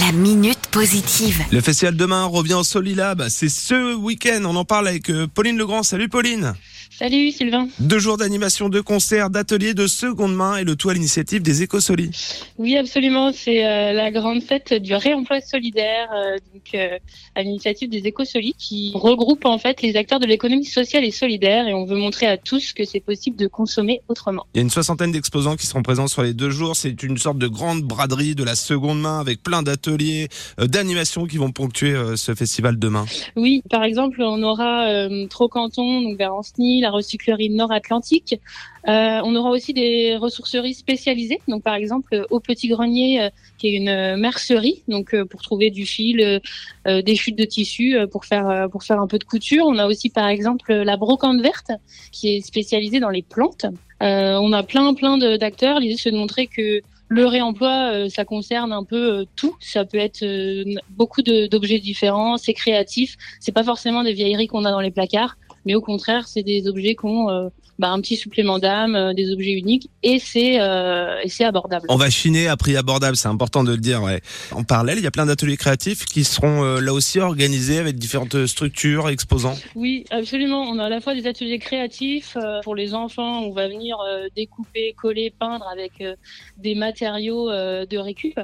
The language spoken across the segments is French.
La minute positive. Le festival demain revient au Solilab. C'est ce week-end. On en parle avec euh, Pauline Legrand. Salut Pauline. Salut Sylvain. Deux jours d'animation, de concerts, d'ateliers de seconde main et le tout à l'initiative des Écosolis. Oui, absolument. C'est euh, la grande fête du réemploi solidaire, euh, donc euh, à l'initiative des Écosolis, qui regroupe en fait les acteurs de l'économie sociale et solidaire. Et on veut montrer à tous que c'est possible de consommer autrement. Il y a une soixantaine d'exposants qui seront présents sur les deux jours. C'est une sorte de grande braderie de la seconde main avec plein d'ateliers, euh, d'animations qui vont ponctuer euh, ce festival demain. Oui, par exemple, on aura euh, Trocanton, donc vers Ancenis, la recyclerie Nord-Atlantique. Euh, on aura aussi des ressourceries spécialisées, donc par exemple au Petit Grenier, qui est une mercerie, donc pour trouver du fil, des chutes de tissu pour faire pour faire un peu de couture. On a aussi par exemple la brocante verte, qui est spécialisée dans les plantes. On a plein plein d'acteurs. L'idée c'est de montrer que le réemploi, euh, ça concerne un peu euh, tout. Ça peut être euh, beaucoup d'objets différents. C'est créatif. C'est pas forcément des vieilleries qu'on a dans les placards, mais au contraire, c'est des objets euh, bah, un petit supplément d'âme, euh, des objets uniques, et c'est euh, et c'est abordable. On va chiner à prix abordable, c'est important de le dire. Ouais. En parallèle, il y a plein d'ateliers créatifs qui seront euh, là aussi organisés avec différentes structures, exposants. Oui, absolument. On a à la fois des ateliers créatifs euh, pour les enfants. On va venir euh, découper, coller, peindre avec euh, des matériaux euh, de récup.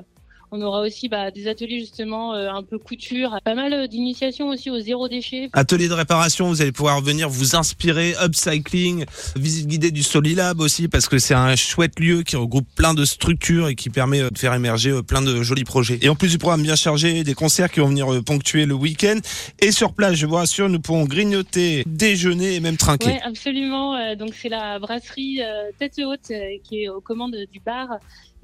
On aura aussi bah, des ateliers justement euh, un peu couture, pas mal euh, d'initiations aussi au zéro déchet. Atelier de réparation, vous allez pouvoir venir vous inspirer, upcycling, visite guidée du Solilab aussi, parce que c'est un chouette lieu qui regroupe plein de structures et qui permet euh, de faire émerger plein de jolis projets. Et en plus du programme bien chargé, des concerts qui vont venir ponctuer le week-end. Et sur place, je vous rassure, nous pourrons grignoter, déjeuner et même trinquer. Ouais, absolument. Donc c'est la brasserie Tête Haute qui est aux commandes du bar.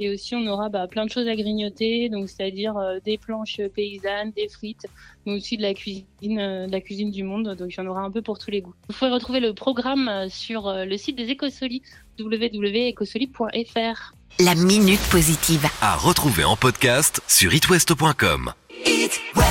Et aussi on aura bah, plein de choses à grignoter, donc c'est-à-dire euh, des planches paysannes, des frites, mais aussi de la cuisine, euh, de la cuisine du monde. Donc il y en aura un peu pour tous les goûts. Vous pouvez retrouver le programme euh, sur euh, le site des Écosolis www.ecosoli.fr. La minute positive. À retrouver en podcast sur itwest.com.